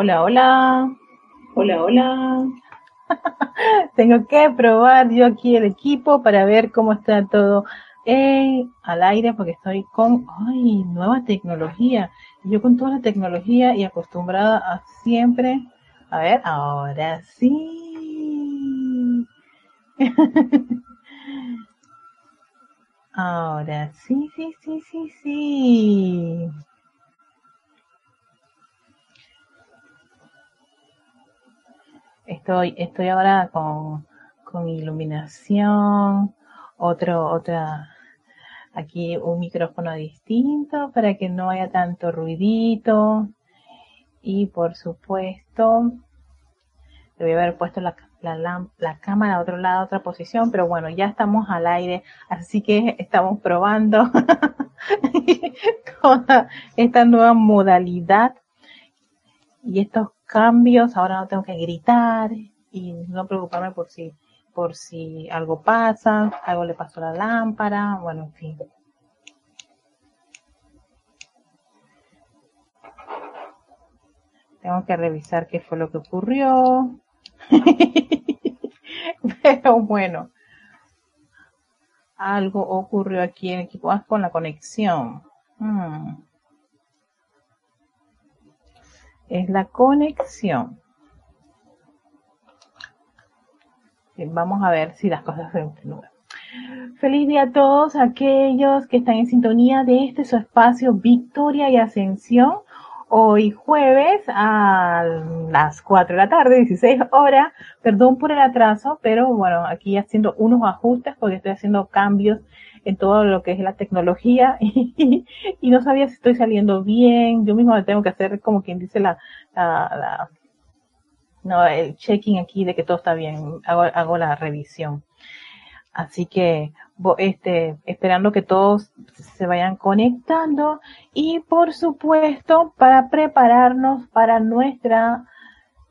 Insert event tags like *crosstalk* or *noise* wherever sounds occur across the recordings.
Hola, hola. Hola, hola. *laughs* Tengo que probar yo aquí el equipo para ver cómo está todo al aire porque estoy con ay, nueva tecnología. Yo con toda la tecnología y acostumbrada a siempre. A ver, ahora sí. *laughs* ahora sí, sí, sí, sí, sí. Estoy, estoy ahora con, con iluminación, otro, otra, aquí un micrófono distinto para que no haya tanto ruidito. Y por supuesto, debe haber puesto la, la, la cámara a otro lado, a otra posición, pero bueno, ya estamos al aire, así que estamos probando *laughs* toda esta nueva modalidad y estos cambios, ahora no tengo que gritar y no preocuparme por si, por si algo pasa, algo le pasó a la lámpara, bueno, en fin. Tengo que revisar qué fue lo que ocurrió. *laughs* Pero bueno, algo ocurrió aquí en equipo con la conexión. Hmm es la conexión. Vamos a ver si las cosas se entienden. Feliz día a todos aquellos que están en sintonía de este su espacio Victoria y Ascensión. Hoy jueves a las 4 de la tarde, 16 horas. Perdón por el atraso, pero bueno, aquí haciendo unos ajustes porque estoy haciendo cambios en todo lo que es la tecnología *laughs* y, no sabía si estoy saliendo bien. Yo mismo tengo que hacer como quien dice la, la, no, el checking aquí de que todo está bien. Hago, hago la revisión. Así que este, esperando que todos se vayan conectando y por supuesto para prepararnos para nuestra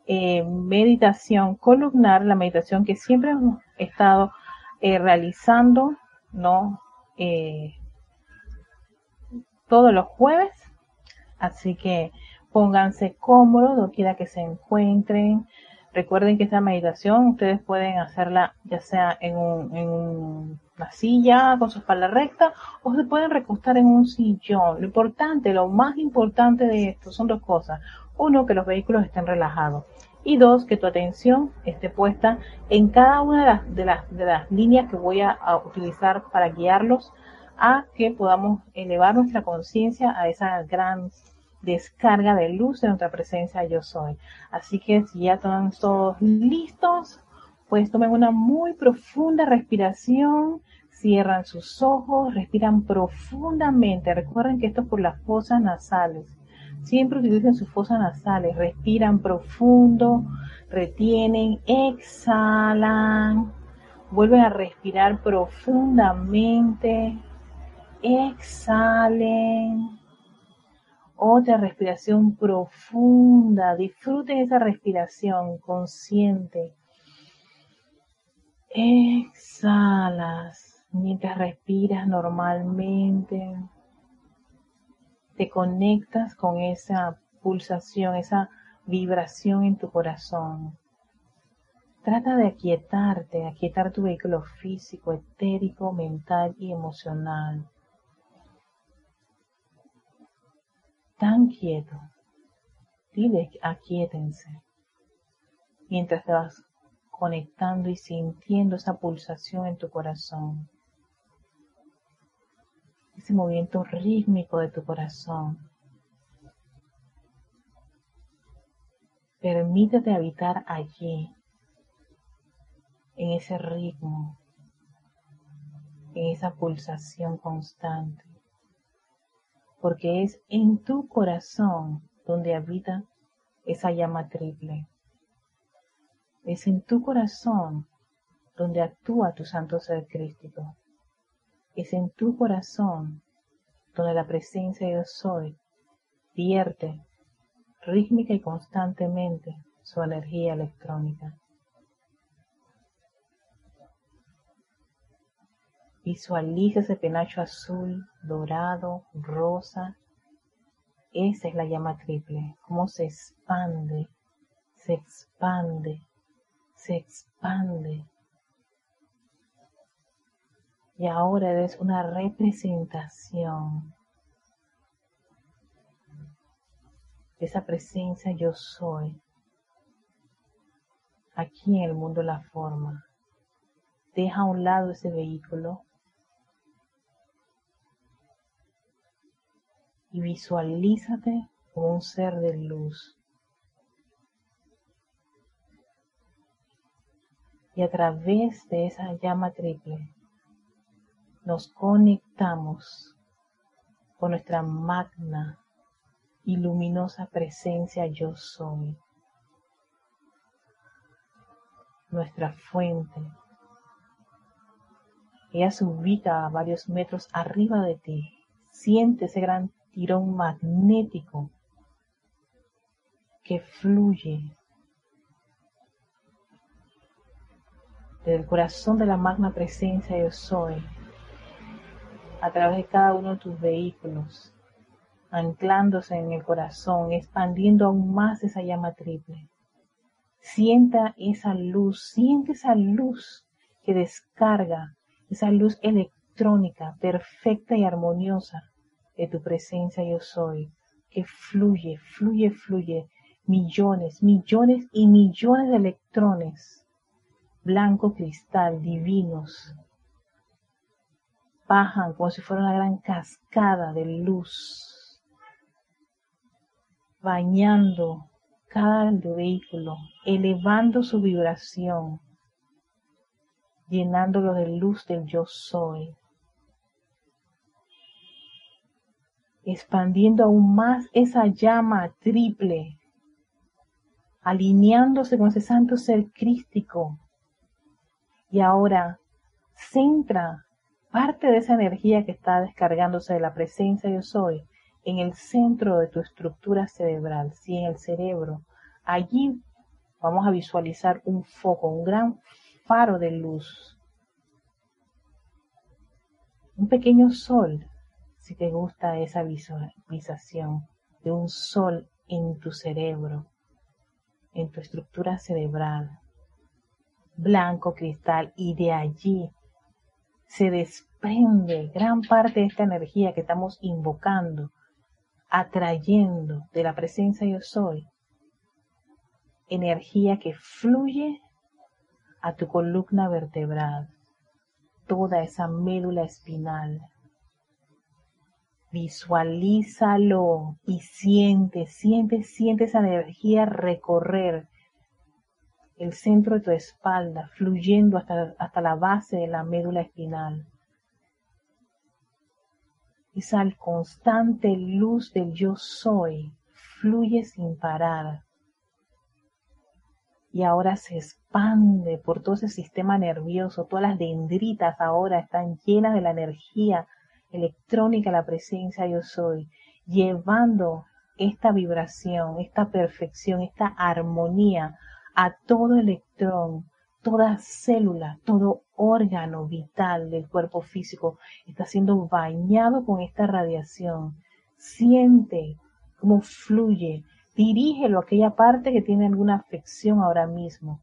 eh, meditación columnar, la meditación que siempre hemos estado eh, realizando, ¿no? Eh, todos los jueves. Así que pónganse cómodos, donde quiera que se encuentren. Recuerden que esta meditación ustedes pueden hacerla ya sea en, una silla con su espalda recta o se pueden recostar en un sillón. Lo importante, lo más importante de esto son dos cosas. Uno, que los vehículos estén relajados. Y dos, que tu atención esté puesta en cada una de las, de las, líneas que voy a, utilizar para guiarlos a que podamos elevar nuestra conciencia a esa gran descarga de luz de nuestra presencia yo soy. Así que si ya están todos listos, pues tomen una muy profunda respiración, cierran sus ojos, respiran profundamente. Recuerden que esto es por las fosas nasales. Siempre utilicen sus fosas nasales, respiran profundo, retienen, exhalan, vuelven a respirar profundamente, exhalen. Otra respiración profunda, disfruten esa respiración consciente. Exhalas mientras respiras normalmente te conectas con esa pulsación, esa vibración en tu corazón. Trata de aquietarte, aquietar tu vehículo físico, etérico, mental y emocional. Tan quieto. Dile, aquietense. Mientras te vas conectando y sintiendo esa pulsación en tu corazón ese movimiento rítmico de tu corazón. Permítete habitar allí, en ese ritmo, en esa pulsación constante, porque es en tu corazón donde habita esa llama triple. Es en tu corazón donde actúa tu santo ser crístico. Es en tu corazón donde la presencia de Dios soy vierte rítmica y constantemente su energía electrónica. Visualiza ese penacho azul, dorado, rosa, Esa es la llama triple, cómo se expande, se expande, se expande. Y ahora eres una representación de esa presencia yo soy aquí en el mundo la forma. Deja a un lado ese vehículo y visualízate como un ser de luz. Y a través de esa llama triple nos conectamos con nuestra magna y luminosa presencia yo soy. Nuestra fuente. Ella se ubica a varios metros arriba de ti. Siente ese gran tirón magnético que fluye del corazón de la magna presencia yo soy a través de cada uno de tus vehículos, anclándose en el corazón, expandiendo aún más esa llama triple. Sienta esa luz, siente esa luz que descarga, esa luz electrónica perfecta y armoniosa de tu presencia yo soy, que fluye, fluye, fluye, millones, millones y millones de electrones, blanco cristal, divinos, bajan como si fuera una gran cascada de luz, bañando cada vehículo, elevando su vibración, llenándolo de luz del yo soy. expandiendo aún más esa llama triple, alineándose con ese santo ser crístico. Y ahora centra parte de esa energía que está descargándose de la presencia yo soy en el centro de tu estructura cerebral, si en el cerebro. Allí vamos a visualizar un foco, un gran faro de luz, un pequeño sol si te gusta esa visualización de un sol en tu cerebro, en tu estructura cerebral, blanco cristal, y de allí se desprende gran parte de esta energía que estamos invocando, atrayendo de la presencia yo soy, energía que fluye a tu columna vertebral, toda esa médula espinal, Visualízalo y siente, siente, siente esa energía recorrer el centro de tu espalda, fluyendo hasta, hasta la base de la médula espinal. Esa constante luz del yo soy fluye sin parar. Y ahora se expande por todo ese sistema nervioso. Todas las dendritas ahora están llenas de la energía electrónica la presencia yo soy, llevando esta vibración, esta perfección, esta armonía a todo electrón, toda célula, todo órgano vital del cuerpo físico está siendo bañado con esta radiación. Siente cómo fluye, dirígelo a aquella parte que tiene alguna afección ahora mismo.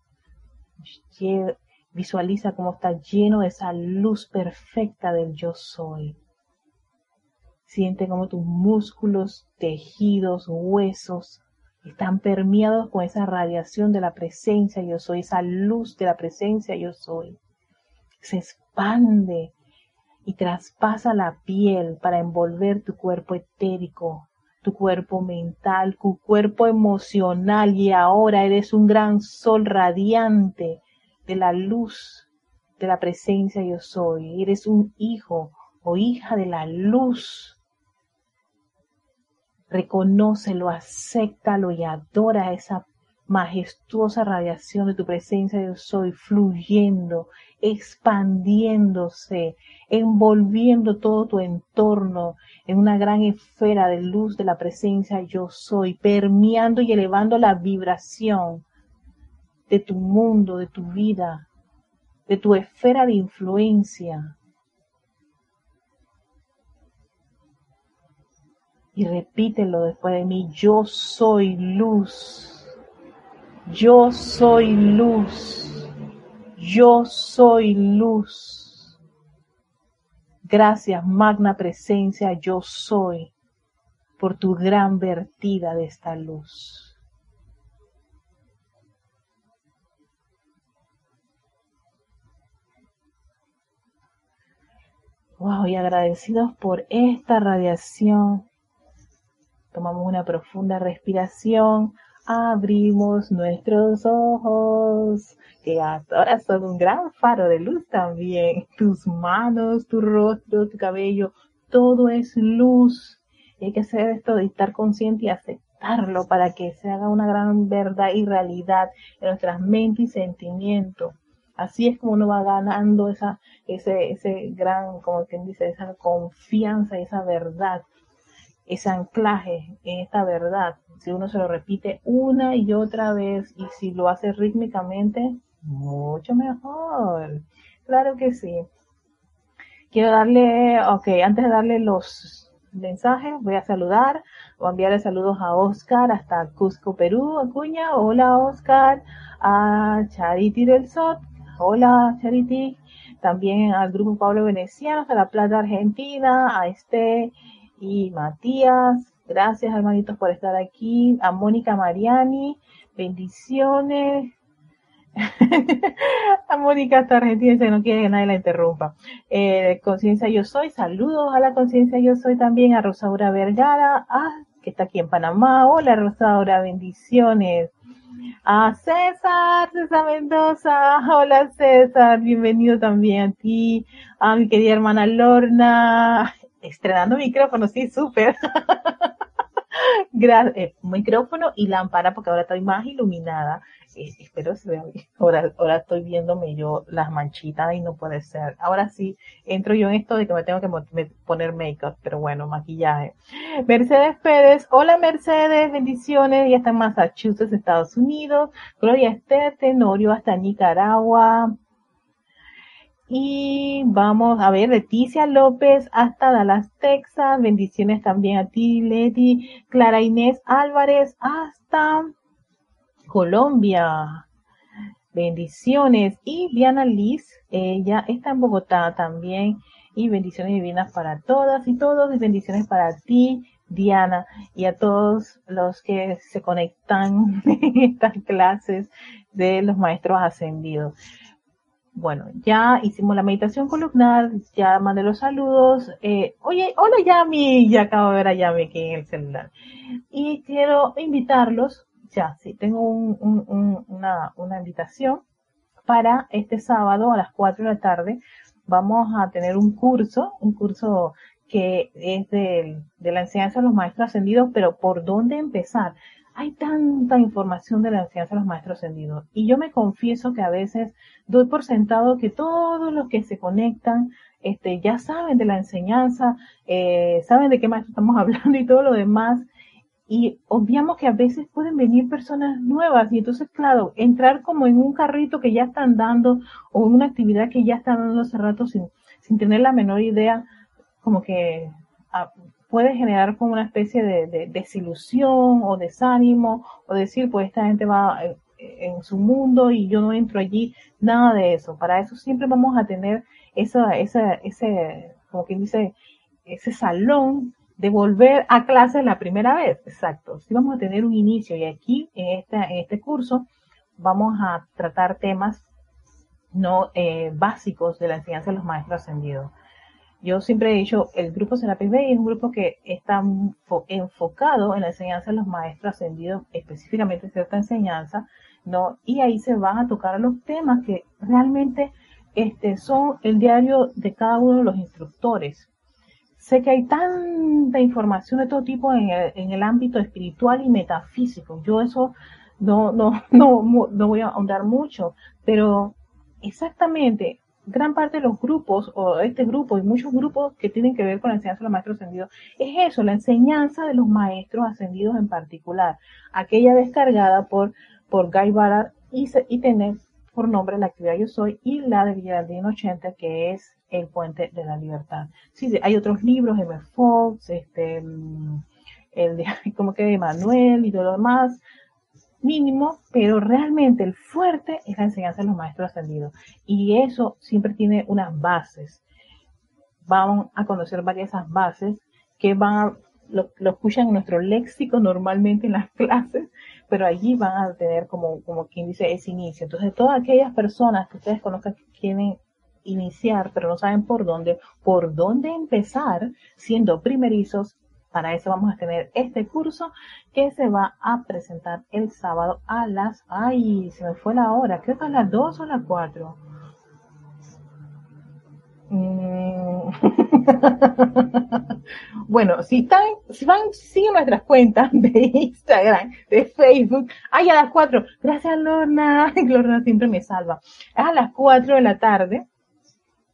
Visualiza cómo está lleno de esa luz perfecta del yo soy. Siente como tus músculos, tejidos, huesos están permeados con esa radiación de la presencia yo soy, esa luz de la presencia yo soy. Se expande y traspasa la piel para envolver tu cuerpo etérico, tu cuerpo mental, tu cuerpo emocional y ahora eres un gran sol radiante de la luz de la presencia yo soy. Eres un hijo o hija de la luz reconócelo, acéptalo y adora esa majestuosa radiación de tu presencia yo soy, fluyendo, expandiéndose, envolviendo todo tu entorno en una gran esfera de luz de la presencia yo soy, permeando y elevando la vibración de tu mundo, de tu vida, de tu esfera de influencia, Y repítelo después de mí, yo soy luz. Yo soy luz. Yo soy luz. Gracias, magna presencia, yo soy, por tu gran vertida de esta luz. Wow, y agradecidos por esta radiación. Tomamos una profunda respiración, abrimos nuestros ojos, que ahora son un gran faro de luz también. Tus manos, tu rostro, tu cabello, todo es luz. Y hay que hacer esto de estar consciente y aceptarlo para que se haga una gran verdad y realidad en nuestras mentes y sentimientos. Así es como uno va ganando esa, ese, ese gran, como quien dice, esa confianza, esa verdad, ese anclaje en esta verdad. Si uno se lo repite una y otra vez y si lo hace rítmicamente, mucho mejor. Claro que sí. Quiero darle, ok, antes de darle los mensajes, voy a saludar, a enviarle saludos a Oscar hasta Cusco, Perú, Acuña. Hola Oscar, a Charity del Sot, Hola, Charity. También al grupo Pablo Veneciano, a La Plata, Argentina, a Este Matías. Gracias, hermanitos, por estar aquí. A Mónica Mariani, bendiciones. *laughs* a Mónica hasta Argentina dice no quiere que nadie la interrumpa. Eh, conciencia Yo Soy, saludos a la Conciencia Yo Soy también, a Rosaura Vergara, ah, que está aquí en Panamá. Hola Rosaura, bendiciones a César, César Mendoza. *laughs* Hola César, bienvenido también a ti, a mi querida hermana Lorna. Estrenando micrófono, sí, súper. *laughs* Eh, micrófono y lámpara porque ahora estoy más iluminada. Eh, espero se vea bien. Ahora, ahora estoy viéndome yo las manchitas y no puede ser. Ahora sí, entro yo en esto de que me tengo que poner make-up, pero bueno, maquillaje. Mercedes Pérez, hola Mercedes, bendiciones, ya está en Massachusetts, Estados Unidos. Gloria Esther Tenorio hasta Nicaragua. Y vamos a ver, Leticia López hasta Dallas, Texas. Bendiciones también a ti, Leti. Clara Inés Álvarez hasta Colombia. Bendiciones. Y Diana Liz, ella está en Bogotá también. Y bendiciones divinas para todas y todos. Y bendiciones para ti, Diana, y a todos los que se conectan *laughs* en estas clases de los maestros ascendidos. Bueno, ya hicimos la meditación columnar, ya mandé los saludos. Eh, oye, hola Yami, *laughs* ya acabo de ver a Yami aquí en el celular. Y quiero invitarlos, ya, sí, tengo una, una invitación para este sábado a las 4 de la tarde. Vamos a tener un curso, un curso que es de la enseñanza de los maestros ascendidos, pero ¿por dónde empezar? Hay tanta información de la enseñanza de los maestros ascendidos. Y yo me confieso que a veces doy por sentado que todos los que se conectan este, ya saben de la enseñanza, eh, saben de qué maestro estamos *laughs* hablando y todo lo demás. Y obviamos que a veces pueden venir personas nuevas y entonces, claro, entrar como en un carrito que ya están dando o en una actividad que ya están dando hace rato sin, sin tener la menor idea, como que ah, puede generar como una especie de, desilusión o desánimo o decir, pues esta gente va en, su mundo y yo no entro allí, nada de eso. Para eso siempre vamos a tener esa, esa, ese, como quien dice, ese salón de volver a clase la primera vez. Exacto. Sí vamos a tener un inicio y aquí en este, en este curso vamos a tratar temas no eh, básicos de la enseñanza de los maestros ascendidos. Yo siempre he dicho, el grupo Serapis Bay es un grupo que está enfocado en la enseñanza de los maestros ascendidos, específicamente cierta enseñanza, ¿no? Y ahí se van a tocar los temas que realmente este, son el diario de cada uno de los instructores. Sé que hay tanta información de todo tipo en el, en el ámbito espiritual y metafísico. Yo eso no, no, *laughs* no, no voy a ahondar mucho, pero exactamente gran parte de los grupos, o este grupo y muchos grupos que tienen que ver con la enseñanza de los maestros ascendidos, es eso, la enseñanza de los maestros ascendidos en particular, aquella descargada por, por Guy Ballard y, y tener por nombre la actividad Yo Soy y la de Villaraldino 80, que es El Puente de la Libertad. Sí, hay otros libros, M. Fox, este, mm, el de, *laughs* como que de Manuel y todo lo demás, mínimo, pero realmente el fuerte es la enseñanza de los maestros ascendidos. Y eso siempre tiene unas bases. Vamos a conocer varias esas bases que van a, lo, lo, escuchan en nuestro léxico normalmente en las *laughs* clases, pero allí van a tener como, como quien dice ese inicio. Entonces, todas aquellas personas que ustedes conozcan que quieren iniciar, pero no saben por dónde, por dónde empezar siendo primerizos, para eso vamos a tener este curso que se va a presentar el sábado a las, ay, se me fue la hora, creo que a las 2 o las 4. Mm. *laughs* bueno, si están, si van, siguen nuestras cuentas de Instagram, de Facebook, ay, a las 4, gracias Lorna, *laughs* Lorna siempre me salva, a las 4 de la tarde,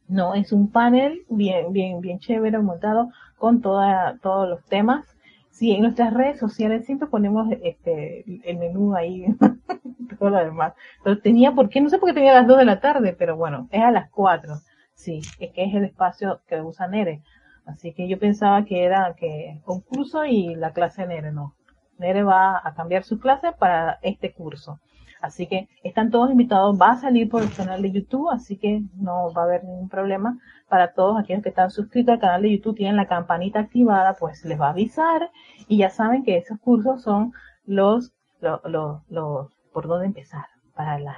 no, es un panel bien, bien, bien chévere montado con toda, todos los temas. Sí, en nuestras redes sociales siempre ponemos este, el menú ahí, *laughs* todo lo demás. Pero tenía, ¿por qué? No sé por qué tenía a las 2 de la tarde, pero bueno, es a las 4. Sí, es que es el espacio que usa Nere. Así que yo pensaba que era que concurso y la clase Nere, no. Nere va a cambiar su clase para este curso. Así que están todos invitados, va a salir por el canal de YouTube, así que no va a haber ningún problema. Para todos aquellos que están suscritos al canal de YouTube, tienen la campanita activada, pues les va a avisar. Y ya saben que esos cursos son los, los, los, por dónde empezar para las,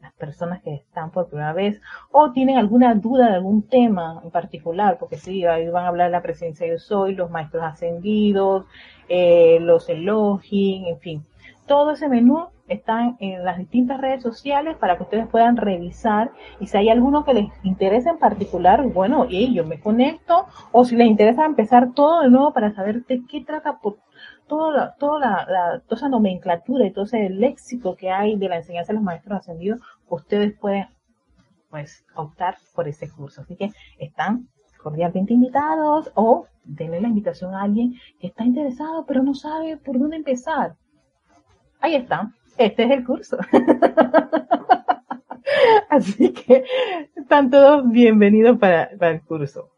las personas que están por primera vez o tienen alguna duda de algún tema en particular, porque sí, ahí van a hablar de la presencia de soy, los maestros ascendidos, eh, los elogios, en fin, todo ese menú están en las distintas redes sociales para que ustedes puedan revisar y si hay alguno que les interesa en particular, bueno, y yo me conecto o si les interesa empezar todo de nuevo para saber de qué trata por toda la, toda la, toda esa nomenclatura y todo ese léxico que hay de la enseñanza de los maestros ascendidos, ustedes pueden pues optar por ese curso. Así que están cordialmente invitados o denle la invitación a alguien que está interesado pero no sabe por dónde empezar. Ahí está este es el curso. *laughs* Así que están todos bienvenidos para, el curso.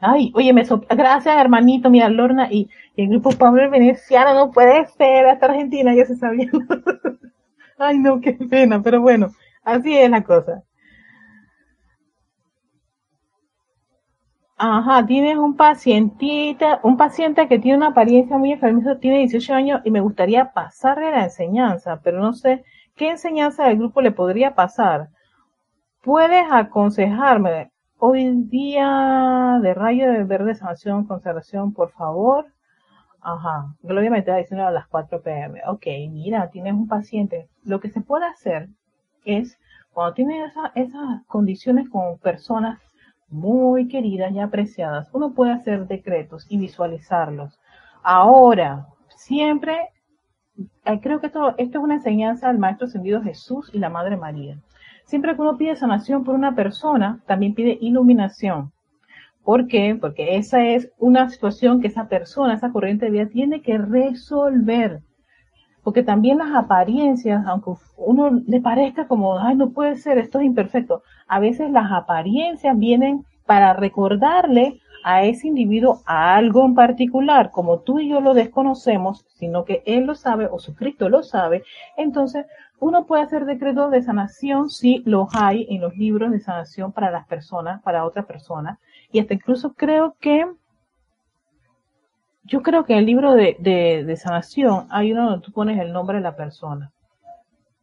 Ay, oye, me gracias hermanito, mira, Lorna y, el grupo Pablo Veneciano no puede ser hasta Argentina, ya se sabía. *laughs* Ay, no, qué pena, pero bueno, así es la cosa. Ajá, tienes un pacientita, un paciente que tiene una apariencia muy enfermiza, tiene 18 años y me gustaría pasarle la enseñanza, pero no sé qué enseñanza del grupo le podría pasar. ¿Puedes aconsejarme hoy día de rayo de verde sanación, conservación, por favor? Ajá, Gloria me está diciendo a las 4 pm. Ok, mira, tienes un paciente. Lo que se puede hacer es, cuando tienes esas condiciones con personas muy queridas y apreciadas, uno puede hacer decretos y visualizarlos. Ahora, siempre, eh, creo que esto, es una enseñanza del Maestro Ascendido Jesús y la Madre María. Siempre que uno pide sanación por una persona, también pide iluminación. ¿Por qué? Porque esa es una situación que esa persona, esa corriente de vida tiene que resolver. Porque también las apariencias, aunque uno le parezca como, ay, no puede ser, esto es imperfecto, a veces las apariencias vienen para recordarle a ese individuo algo en particular, como tú y yo lo desconocemos, sino que él lo sabe o su Cristo lo sabe, entonces uno puede hacer decretos de sanación si los hay en los libros de sanación para las personas, para otra persona, y hasta incluso creo que yo creo que en el libro de, de, sanación hay uno donde tú pones el nombre de la persona.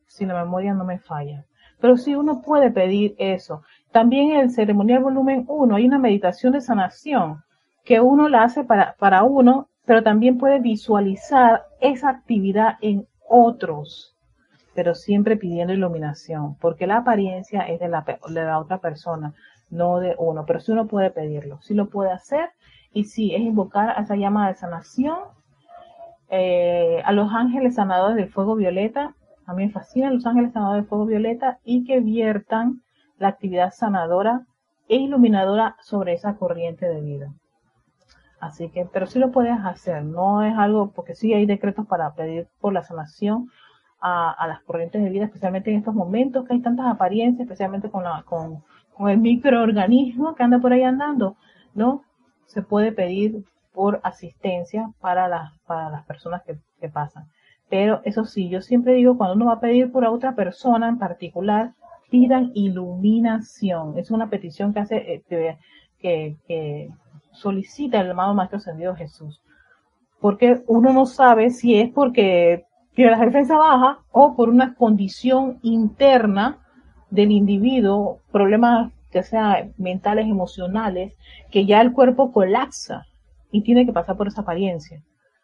Si la memoria no me falla. Pero sí uno puede pedir eso. También en el ceremonial volumen 1 hay una meditación de sanación que uno la hace para, para uno, pero también puede visualizar esa actividad en otros, pero siempre pidiendo iluminación, porque la apariencia es de la, de la otra persona, no de uno, pero sí uno puede pedirlo, sí lo puede hacer y sí, es invocar a esa llama de sanación, eh, a los ángeles sanadores del fuego violeta. A mí me fascinan los ángeles sanadores del fuego violeta y que viertan la actividad sanadora e iluminadora sobre esa corriente de vida. Así que, pero sí lo puedes hacer, no es algo, porque sí hay decretos para pedir por la sanación a, las corrientes de vida, especialmente en estos momentos que hay tantas apariencias, especialmente con, la, con, con el microorganismo que anda por ahí andando, ¿no? Se puede pedir por asistencia para las, para las personas que, que pasan. Pero eso sí, yo siempre digo, cuando uno va a pedir por otra persona en particular, pidan iluminación. Es una petición que hace, eh, que, que, solicita el amado Maestro Ascendido Jesús. Porque uno no sabe si es porque tiene la defensa baja o por una condición interna del individuo, problemas que sean mentales, emocionales, que ya el cuerpo colapsa y tiene que pasar por esa apariencia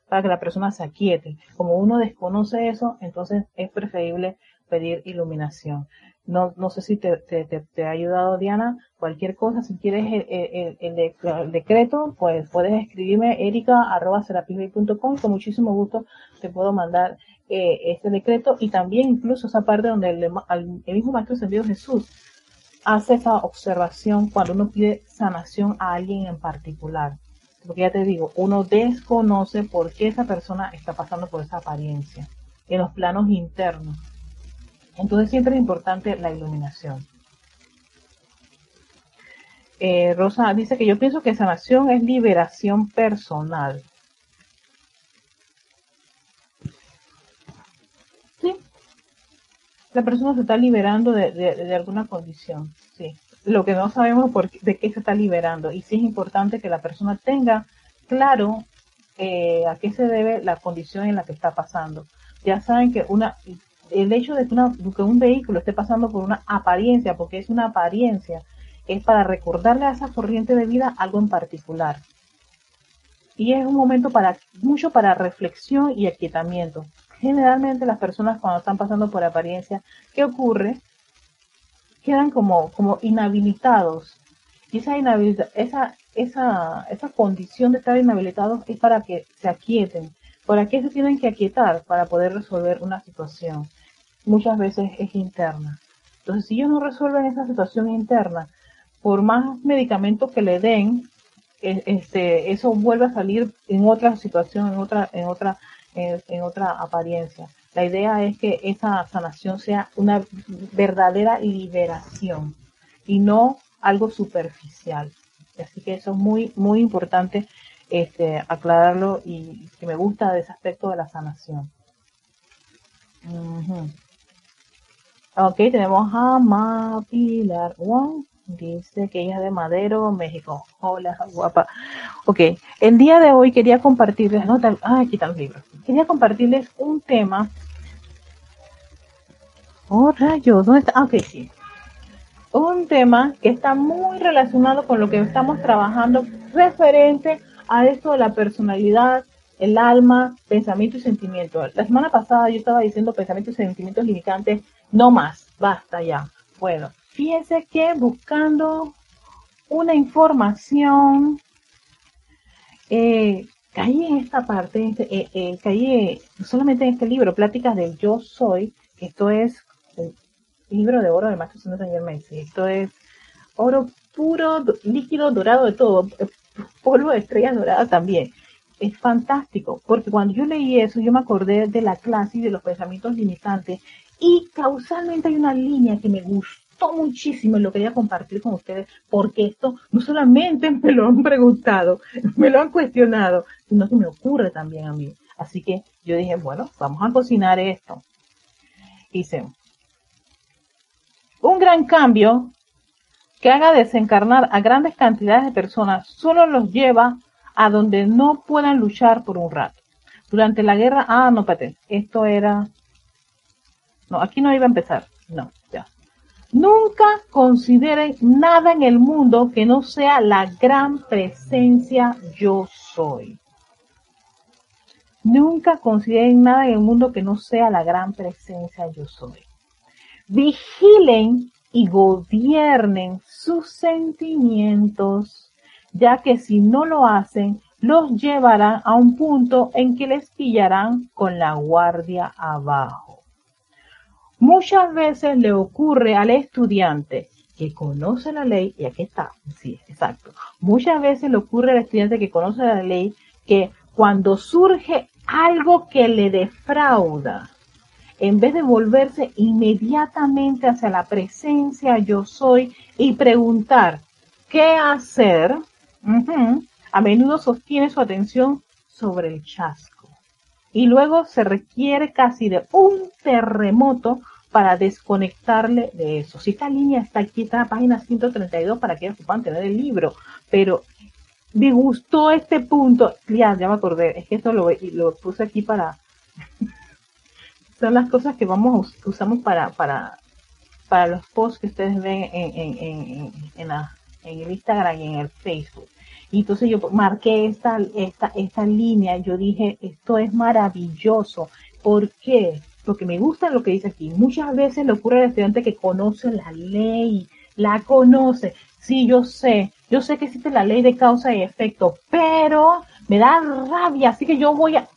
para que la persona se aquiete. Como uno desconoce eso, entonces es preferible pedir iluminación. No, no sé si te, te, te, ha ayudado Diana. Cualquier cosa, si quieres el, el, el, decreto, pues puedes escribirme erica.com. Con muchísimo gusto te puedo mandar eh, este decreto y también incluso esa parte donde el, el mismo Maestro Ascendido Jesús hace esa observación cuando uno pide sanación a alguien en particular. Porque ya te digo, uno desconoce por qué esa persona está pasando por esa apariencia en los planos internos. Entonces siempre es importante la iluminación. Eh, Rosa dice que yo pienso que sanación es liberación personal. La persona se está liberando de, de alguna condición. Sí lo que no sabemos por de qué se está liberando. Y sí es importante que la persona tenga claro eh, a qué se debe la condición en la que está pasando. Ya saben que una el hecho de que, que un vehículo esté pasando por una apariencia, porque es una apariencia, es para recordarle a esa corriente de vida algo en particular. Y es un momento para mucho para reflexión y aquietamiento. Generalmente las personas cuando están pasando por apariencia, ¿qué ocurre? quedan como, como inhabilitados. Y esa, esa, esa, esa condición de estar inhabilitados es para que se aquieten. ¿Para qué se tienen que aquietar? Para poder resolver una situación. Muchas veces es interna. Entonces, si ellos no resuelven esa situación interna, por más medicamentos que le den, e, este, eso vuelve a salir en otra situación, en otra, en otra, en otra apariencia. La idea es que esa sanación sea una verdadera liberación y no algo superficial. Así que eso es muy, muy importante este, aclararlo y que me gusta de ese aspecto de la sanación. Ok, tenemos a Mapilar Wong. Dice que ella es de Madero, México. Hola, guapa. Ok, el día de hoy quería compartirles, no, ah, aquí están los libros. Quería compartirles un tema. Oh, rayos, ¿dónde está? Ah, ok, sí. Un tema que está muy relacionado con lo que estamos trabajando referente a esto de la personalidad, el alma, pensamiento y sentimiento. La semana pasada yo estaba diciendo pensamientos y sentimientos limitantes, no más, basta ya. Bueno, Fíjense que buscando una información, eh, caí en esta parte, este, eh, eh, caí solamente en este libro, Pláticas del Yo Soy, esto es el libro de oro de Maestro Señor Saint esto es oro puro, líquido dorado de todo, polvo de estrellas doradas también. Es fantástico, porque cuando yo leí eso, yo me acordé de la clase y de los pensamientos limitantes, y causalmente hay una línea que me gusta muchísimo y lo quería compartir con ustedes porque esto no solamente *laughs* me lo han preguntado, me lo han cuestionado, sino que me ocurre también a mí. Así que yo dije, bueno, vamos a cocinar esto. Hice un gran cambio que haga desencarnar a grandes cantidades de personas solo los lleva a donde no puedan luchar por un rato. Durante la guerra, ah, no, pate, esto era, no, aquí no iba a empezar, no, Nunca consideren nada en el mundo que no sea la gran presencia yo soy. Nunca consideren nada en el mundo que no sea la gran presencia yo soy. Vigilen y gobiernen sus sentimientos, ya que si no lo hacen, los llevarán a un punto en que les pillarán con la guardia abajo. Muchas veces le ocurre al estudiante que conoce la ley, y aquí está, sí, exacto. Muchas veces le ocurre al estudiante que conoce la ley que cuando surge algo que le defrauda, en vez de volverse inmediatamente hacia la presencia yo soy y preguntar qué hacer, a menudo sostiene su atención sobre el chasco. Y luego se requiere casi de un terremoto para desconectarle de eso. Si esta línea está aquí, está en la página 132 para que puedan tener el libro, pero me gustó este punto, ya, ya me acordé, es que esto lo, lo puse aquí para, *laughs* son las cosas que vamos, usamos para, para, para los posts que ustedes ven en, en, en, en, en el Instagram y en el Facebook. Y entonces yo marqué esta, esta, esta línea, yo dije, esto es maravilloso. ¿Por qué? Porque me gusta lo que dice aquí. Muchas veces le ocurre al estudiante que conoce la ley, la conoce. Sí, yo sé, yo sé que existe la ley de causa y efecto, pero me da rabia, así que yo voy a...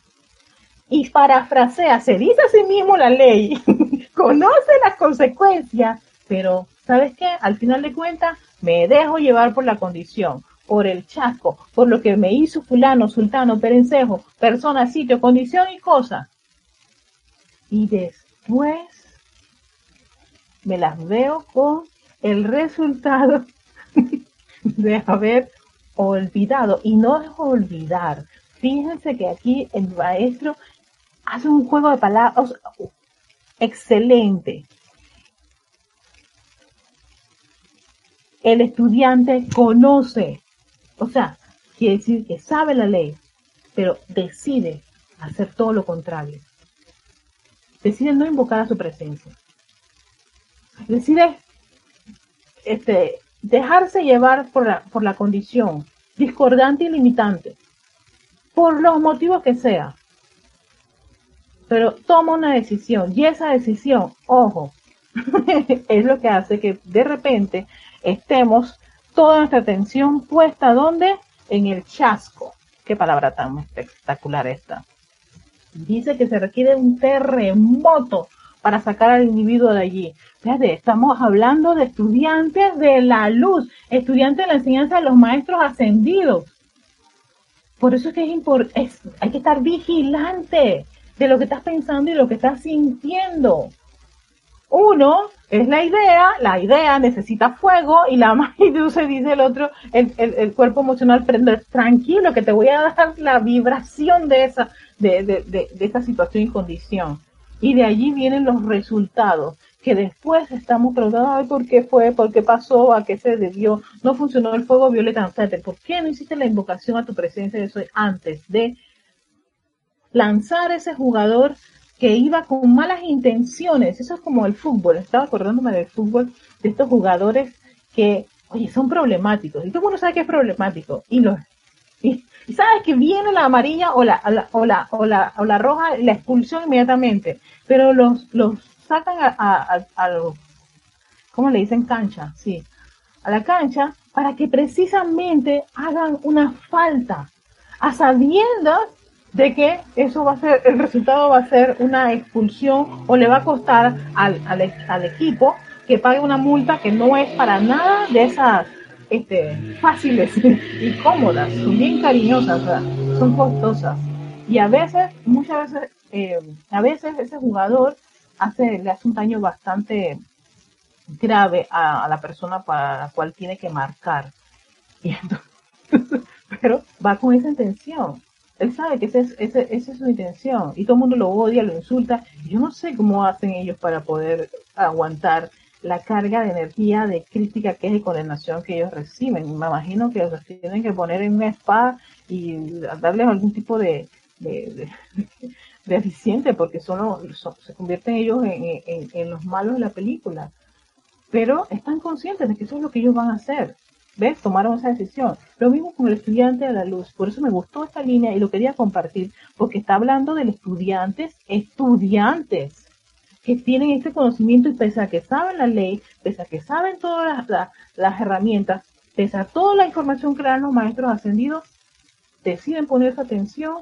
Y parafrasea, se dice a sí mismo la ley, *laughs* conoce las consecuencias, pero ¿sabes qué? Al final de cuentas, me dejo llevar por la condición, por el chasco, por lo que me hizo fulano, sultano, perencejo, persona, sitio, condición y cosa. Y después me las veo con el resultado *laughs* de haber olvidado. Y no es olvidar. Fíjense que aquí el maestro hace un juego de palabras excelente. El estudiante conoce, o sea, quiere decir que sabe la ley, pero decide hacer todo lo contrario. Decide no invocar a su presencia. Decide este, dejarse llevar por la, por la condición discordante y limitante, por los motivos que sea. Pero toma una decisión y esa decisión, ojo, *laughs* es lo que hace que de repente estemos toda nuestra atención puesta ¿dónde? En el chasco. Qué palabra tan espectacular esta. Dice que se requiere un terremoto para sacar al individuo de allí. Fíjate, estamos hablando de estudiantes de la luz, estudiantes de la enseñanza de los maestros ascendidos. Por eso es que es, hay que estar vigilante de lo que estás pensando y lo que estás sintiendo. Uno es la idea, la idea necesita fuego y la *laughs* magia se dice el otro, el, cuerpo emocional prende tranquilo que te voy a dar la vibración de esa, de, de, de, esa situación y condición. Y de allí vienen los resultados que después estamos preguntando, ¿por qué fue? ¿Por qué pasó? ¿A qué se debió? No funcionó el fuego violeta. ¿Por qué no hiciste la invocación a tu presencia de soy antes de lanzar ese jugador que iba con malas intenciones? Eso es como el fútbol. Estaba acordándome del fútbol, de estos jugadores que, oye, son problemáticos. Y todo el mundo sabe que es problemático. Y los sabes que viene la amarilla o la, o la, o la, o la, roja, la expulsión inmediatamente. Pero los, los sacan a, a, a, ¿cómo le dicen? Cancha, sí. A la cancha para que precisamente hagan una falta. A sabiendas de que eso va a ser, el resultado va a ser una expulsión o le va a costar al, al, al equipo que pague una multa que no es para nada de esas este, fáciles y cómodas, son bien cariñosas, son costosas. Y a veces, muchas veces, eh, a veces ese jugador hace, le hace un daño bastante grave a, la persona para la cual tiene que marcar. *laughs* pero va con esa intención. Él sabe que esa es, esa es su intención y todo el mundo lo odia, lo insulta. Yo no sé cómo hacen ellos para poder aguantar la carga de energía, de crítica, que es de condenación que ellos reciben. Me imagino que los tienen que poner en una spa y darles algún tipo de, de, *laughs* eficiente, porque son, se convierten ellos en, en, los malos de la película. Pero están conscientes de que eso es lo que ellos van a hacer. ¿Ves? Tomaron esa decisión. Lo mismo con el estudiante de la luz. Por eso me gustó esta línea y lo quería compartir, porque está hablando de estudiantes, estudiantes que tienen este conocimiento y pese a que saben la ley, pese a que saben todas las, herramientas, pese a toda la información que dan los maestros ascendidos, deciden poner su atención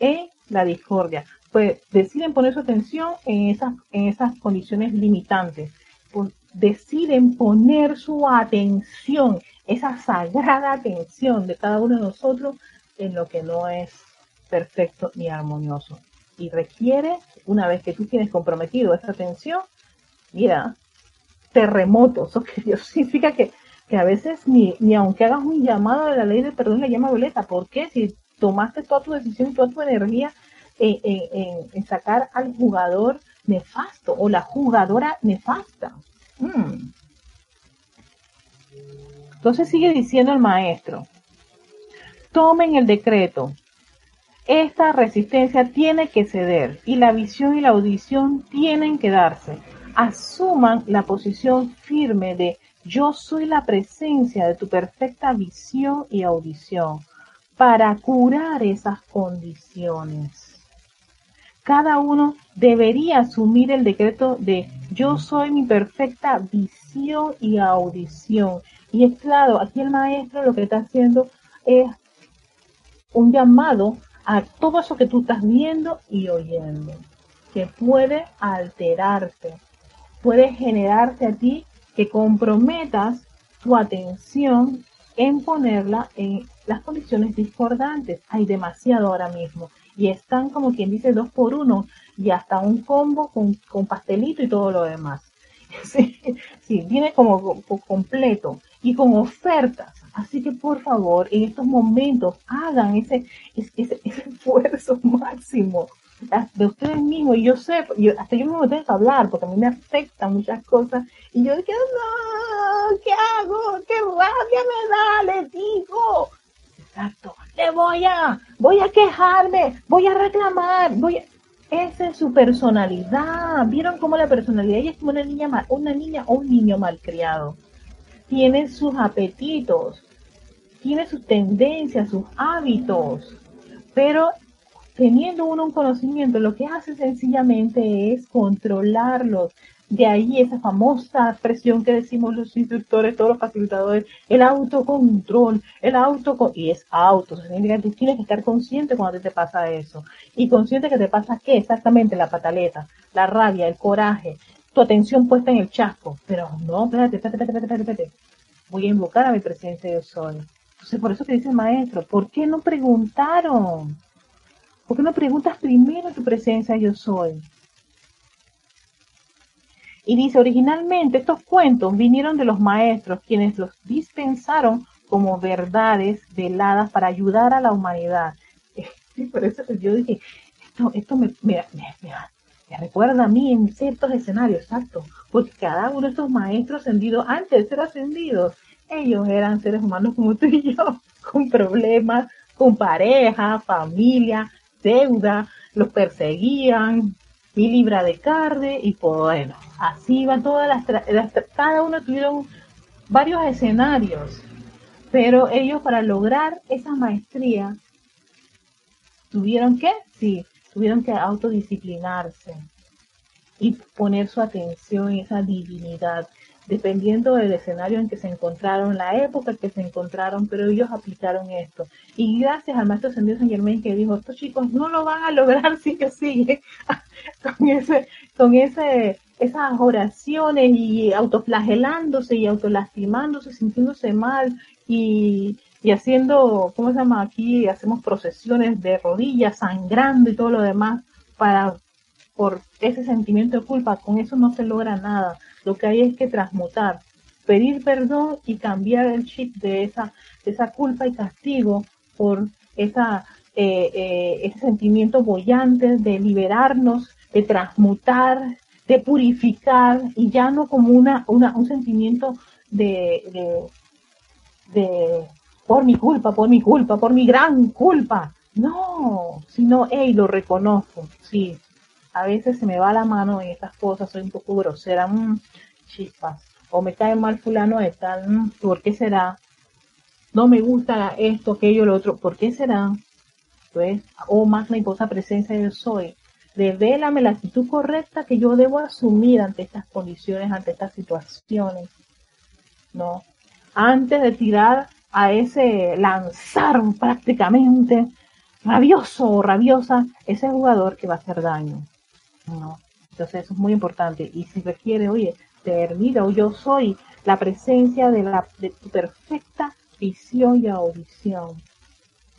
en la discordia, pues deciden poner su atención en esas, en esas condiciones limitantes, pues deciden poner su atención, esa sagrada atención de cada uno de nosotros en lo que no es perfecto ni armonioso y requiere, una vez que tú tienes comprometido esa atención, mira, terremotos, o que Dios *laughs* significa que que a veces ni, ni aunque hagas un llamado de la ley de perdón le llama violeta. ¿Por qué? Si tomaste toda tu decisión, toda tu energía en, sacar al jugador nefasto o la jugadora nefasta. Mm. Entonces sigue diciendo el maestro, tomen el decreto. Esta resistencia tiene que ceder y la visión y la audición tienen que darse. Asuman la posición firme de yo soy la presencia de tu perfecta visión y audición para curar esas condiciones. Cada uno debería asumir el decreto de yo soy mi perfecta visión y audición. Y es claro, aquí el maestro lo que está haciendo es un llamado a todo eso que tú estás viendo y oyendo, que puede alterarte, puede generarte a ti que comprometas tu atención en ponerla en las condiciones discordantes. Hay demasiado ahora mismo. Y están como quien dice dos por uno y hasta un combo con, pastelito y todo lo demás. *laughs* Sí, viene como, completo y con ofertas. Así que por favor, en estos momentos hagan ese, *laughs* ese, esfuerzo máximo de ustedes mismos. Y yo sé, hasta yo mismo tengo que hablar porque a mí me afectan muchas cosas. Y yo digo, no, ¿qué hago? ¿Qué rabia me da? Les digo. Exacto. Le voy a, voy a quejarme, voy a reclamar, voy a... Esa es su personalidad. ¿Vieron cómo la personalidad ella es como una niña, mal, una niña o un niño malcriado? Tiene sus apetitos, tiene sus tendencias, sus hábitos, pero teniendo uno un conocimiento, lo que hace sencillamente es controlarlos, de ahí esa famosa expresión que decimos los instructores, todos los facilitadores, el autocontrol, el auto y es auto, significa tienes que estar consciente cuando te pasa eso. Y consciente que te pasa qué, exactamente la pataleta, la rabia, el coraje, tu atención puesta en el chasco. Pero no, espérate, espérate, espérate, espérate, espérate. Voy a invocar a mi presencia yo soy. Entonces, por eso te dice el maestro, ¿por qué no preguntaron? ¿Por qué no preguntas primero tu presencia yo soy? Y dice, originalmente estos cuentos vinieron de los maestros, quienes los dispensaron como verdades veladas para ayudar a la humanidad. Y por eso yo dije, esto, esto me, me, recuerda a mí en ciertos escenarios, exacto, porque cada uno de estos maestros ascendidos, antes de ser ascendidos, ellos eran seres humanos como tú y yo, *laughs* con problemas, con pareja, familia, deuda, los perseguían, mi libra de carne y bueno, así va todas las, cada uno tuvieron varios escenarios, pero ellos para lograr esa maestría tuvieron que, sí, tuvieron que autodisciplinarse y poner su atención en esa divinidad dependiendo del escenario en que se encontraron, la época en que se encontraron, pero ellos aplicaron esto. Y gracias al maestro Ascendido San Germain que dijo, estos chicos no lo van a lograr *laughs* si que siguen *laughs* con ese, con ese, esas oraciones y autoflagelándose y autolastimándose, sintiéndose mal y, y haciendo, ¿cómo se llama? Aquí hacemos procesiones de rodillas, sangrando y todo lo demás para por ese sentimiento de culpa, con eso no se logra nada. Lo que hay es que transmutar, pedir perdón y cambiar el chip de esa, esa culpa y castigo por esa, eh, eh, ese sentimiento bollante de liberarnos, de transmutar, de purificar y ya no como una, una un sentimiento de, de, de por mi culpa, por mi culpa, por mi gran culpa. No, sino, hey, lo reconozco, sí, a veces se me va la mano en estas cosas, soy un poco grosera, mmm, chispas, o me cae mal fulano de tal, mmm, ¿por qué será? No me gusta esto, aquello, lo otro, ¿por qué será? Pues, oh magna y cosa presencia yo soy, revélame la actitud correcta que yo debo asumir ante estas condiciones, ante estas situaciones, ¿no? Antes de tirar a ese lanzar prácticamente rabioso o rabiosa ese jugador que va a hacer daño. ¿No? Entonces eso es muy importante. Y si requiere, oye, termina o yo soy la presencia de, la, de tu perfecta visión y audición.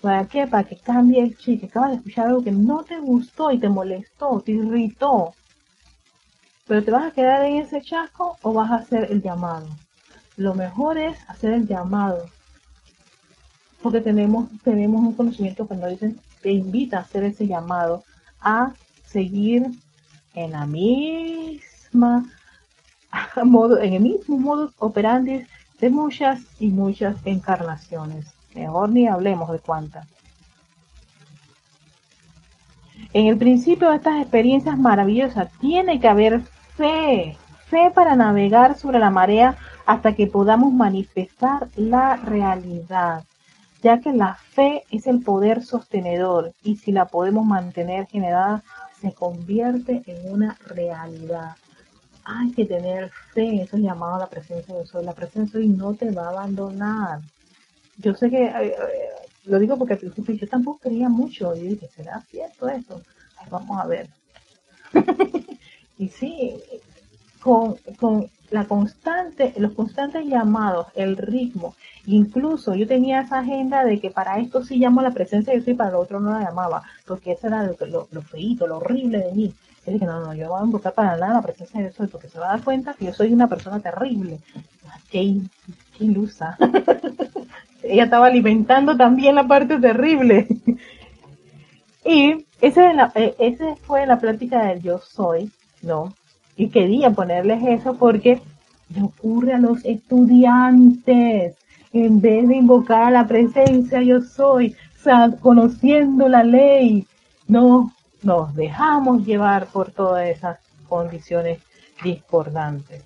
¿Para qué? Para que cambie el chip, que acabas de escuchar algo que no te gustó y te molestó, te irritó. Pero te vas a quedar en ese chasco o vas a hacer el llamado. lo mejor es hacer el llamado. Porque tenemos, tenemos un conocimiento cuando dicen, te invita a hacer ese llamado a seguir en la misma *laughs* modo, en el mismo modo operandi de muchas y muchas encarnaciones. Mejor ni hablemos de cuántas. En el principio de estas experiencias maravillosas tiene que haber fe, fe para navegar sobre la marea hasta que podamos manifestar la realidad, ya que la fe es el poder sostenedor y si la podemos mantener generada, se convierte en una realidad. Hay que tener fe, eso es llamado a la presencia de Dios. La presencia de Dios no te va a abandonar. Yo sé que, eh, eh, lo digo porque al principio yo tampoco creía mucho y dije, ¿será cierto esto? vamos a ver. *laughs* y sí, con, con la constante, los constantes llamados, el ritmo, incluso yo tenía esa agenda de que para esto sí llamo la presencia de Dios y para lo otro no la llamaba, porque eso era lo, lo, feíto, lo horrible de mí. Yo dije, no, no, yo voy a invocar para nada la presencia de Dios porque se va a dar cuenta que yo soy una persona terrible. Qué, qué ilusa. *laughs* Ella estaba alimentando también la parte terrible. *laughs* y ese, eh, ese fue la plática del yo soy, ¿no? Y quería ponerles eso porque le ocurre a los estudiantes. En vez de invocar a la presencia yo soy, conociendo la ley, no nos dejamos llevar por todas esas condiciones discordantes.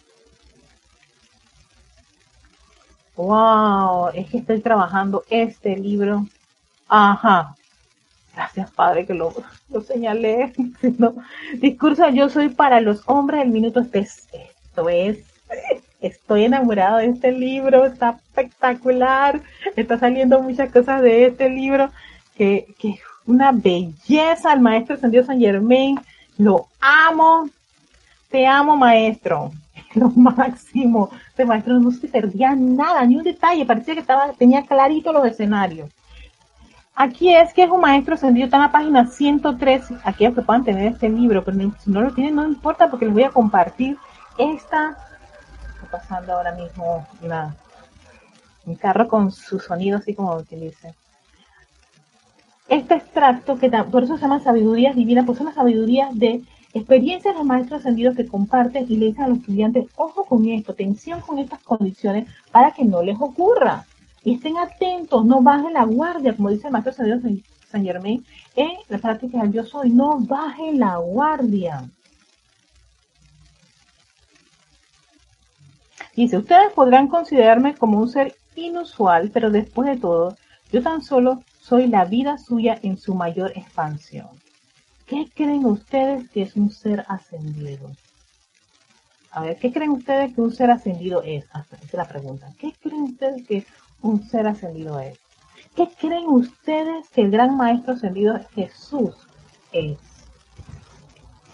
Wow, es que estoy trabajando este libro. Ajá, Gracias, Padre, que lo, lo señalé. *laughs* discurso, yo soy para los hombres del minuto. Esto es, estoy enamorado de este libro, está espectacular. Está saliendo muchas cosas de este libro, que, que una belleza. El maestro Santiago San Germain, lo amo. Te amo, maestro. *laughs* Lo máximo. Este maestro no se perdía nada, ni un detalle. Parecía que estaba, tenía clarito los escenarios. Aquí es que es un maestro ascendido, está en la página 103, aquellos que puedan tener este libro, pero si no lo tienen no importa porque les voy a compartir esta, está pasando ahora mismo un carro con su sonido así como lo utilice. Este extracto, que por eso se llama sabidurías divinas, pues son las sabidurías de experiencias de los maestros ascendidos que comparten y le dicen a los estudiantes, ojo con esto, tensión con estas condiciones para que no les ocurra. Estén atentos, no bajen la guardia, como dice el maestro San Germain en la práctica del yo soy, no bajen la guardia. Dice, ustedes podrán considerarme como un ser inusual, pero después de todo, yo tan solo soy la vida suya en su mayor expansión. ¿Qué creen ustedes que es un ser ascendido? A ver, ¿qué creen ustedes que un ser ascendido es? Esa es la pregunta. ¿Qué creen ustedes que un ser ascendido es. ¿Qué creen ustedes que el gran maestro ascendido Jesús es?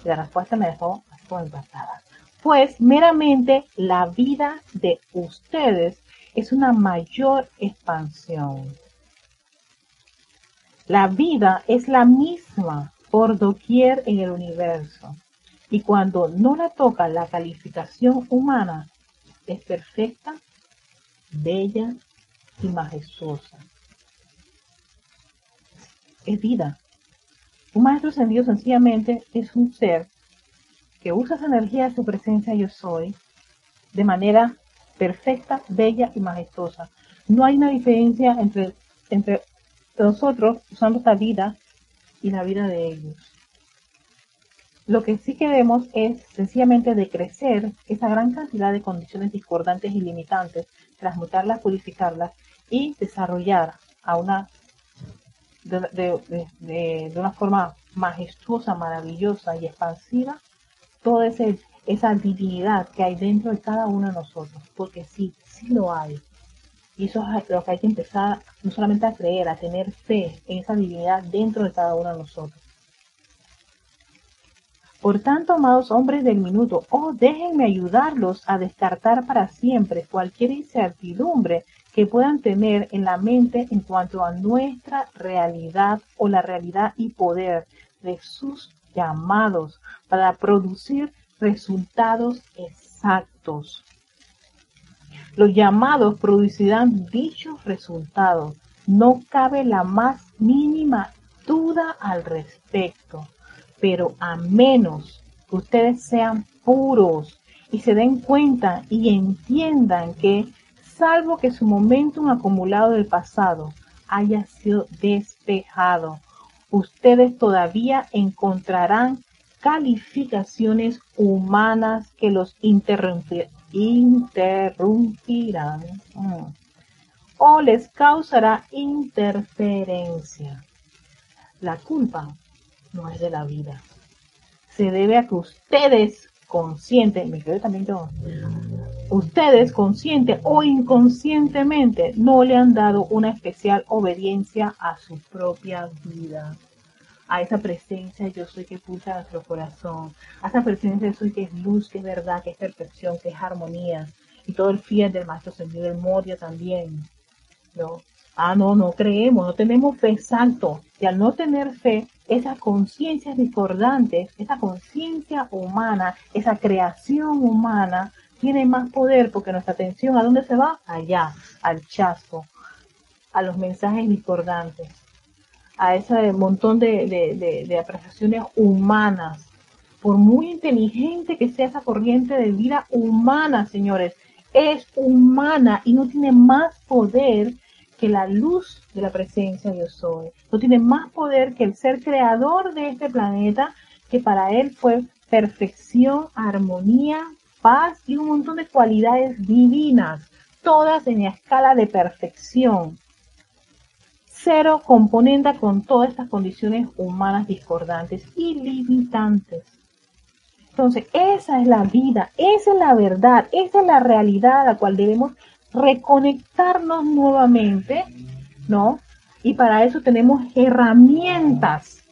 La respuesta me dejó como impactada. Pues meramente la vida de ustedes es una mayor expansión. La vida es la misma por doquier en el universo. Y cuando no la toca la calificación humana, es perfecta, bella y majestuosa. Es vida. Un maestro ascendido sencillamente es un ser que usa esa energía de su presencia yo soy de manera perfecta, bella y majestuosa. No hay una diferencia entre, entre nosotros usando esta vida y la vida de ellos. Lo que sí queremos es sencillamente decrecer esa gran cantidad de condiciones discordantes y limitantes, transmutarlas, purificarlas y desarrollar a una de, una forma majestuosa, maravillosa y expansiva toda esa divinidad que hay dentro de cada uno de nosotros, porque sí, sí lo hay. Y eso es lo que hay que empezar no solamente a creer, a tener fe en esa divinidad dentro de cada uno de nosotros. Por tanto, amados hombres del minuto, oh, déjenme ayudarlos a descartar para siempre cualquier incertidumbre que puedan tener en la mente en cuanto a nuestra realidad o la realidad y poder de sus llamados para producir resultados exactos. los llamados producirán dichos resultados. No cabe la más mínima duda al respecto. Pero a menos que ustedes sean puros y se den cuenta y entiendan que, salvo que su momentum acumulado del pasado haya sido despejado, ustedes todavía encontrarán calificaciones humanas que los interrumpirán mm, o les causará interferencia. La culpa no es de la vida. Se debe a que ustedes conscientes, me creo también yo, ustedes consciente o inconscientemente no le han dado una especial obediencia a su propia vida a esa presencia yo soy que pulsa nuestro corazón, a esa presencia yo soy que es luz, que es verdad, que es perfección, que es armonía, y todo el fiel del Maestro Señor del Moria también. ¿no? Ah, no, no creemos, no tenemos fe exacto. Y al no tener fe, esas conciencias discordantes, esa conciencia humana, esa creación humana, tiene más poder porque nuestra atención, ¿a dónde se va? Allá, al chasco, a los mensajes discordantes a ese montón de, apreciaciones humanas. Por muy inteligente que sea esa corriente de vida humana, señores, es humana y no tiene más poder que la luz de la presencia de Dios soy. No tiene más poder que el ser creador de este planeta, que para él fue perfección, armonía, paz y un montón de cualidades divinas, todas en la escala de perfección cero componente con todas estas condiciones humanas discordantes y limitantes. Entonces, esa es la vida, esa es la verdad, esa es la realidad a la cual debemos reconectarnos nuevamente, ¿no? Y para eso tenemos herramientas,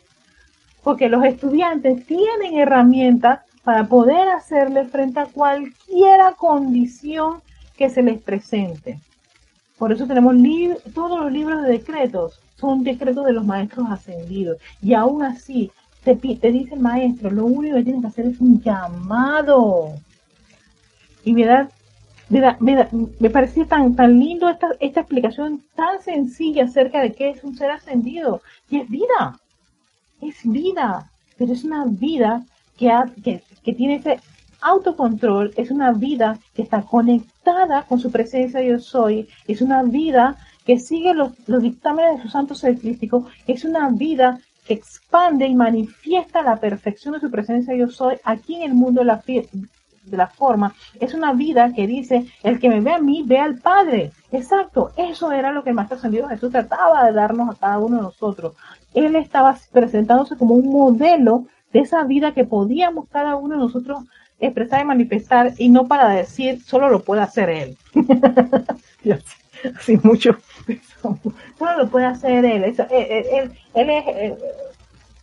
porque los estudiantes tienen herramientas para poder hacerle frente a cualquier condición que se les presente. Por eso tenemos todos los libros de decretos, son decretos de los maestros ascendidos. Y aún así, te, dice el maestro, lo único que tienes que hacer es un llamado. Y me da, me, me, parecía tan, tan lindo esta, esta explicación tan sencilla acerca de qué es un ser ascendido. Y es vida. Es vida. Pero es una vida que, que, que tiene ese autocontrol, es una vida que está conectada con su presencia yo soy, es una vida que sigue los, dictámenes de su santo ser es una vida que expande y manifiesta la perfección de su presencia yo soy aquí en el mundo de la, de la forma. Es una vida que dice, el que me ve a mí, ve al Padre. Exacto, eso era lo que el Maestro Ascendido Jesús trataba de darnos a cada uno de nosotros. Él estaba presentándose como un modelo de esa vida que podíamos cada uno de nosotros expresar y manifestar y no para decir solo lo puede hacer él. *laughs* así, mucho. *laughs* Solo lo puede hacer él. él, él, él, es, eh,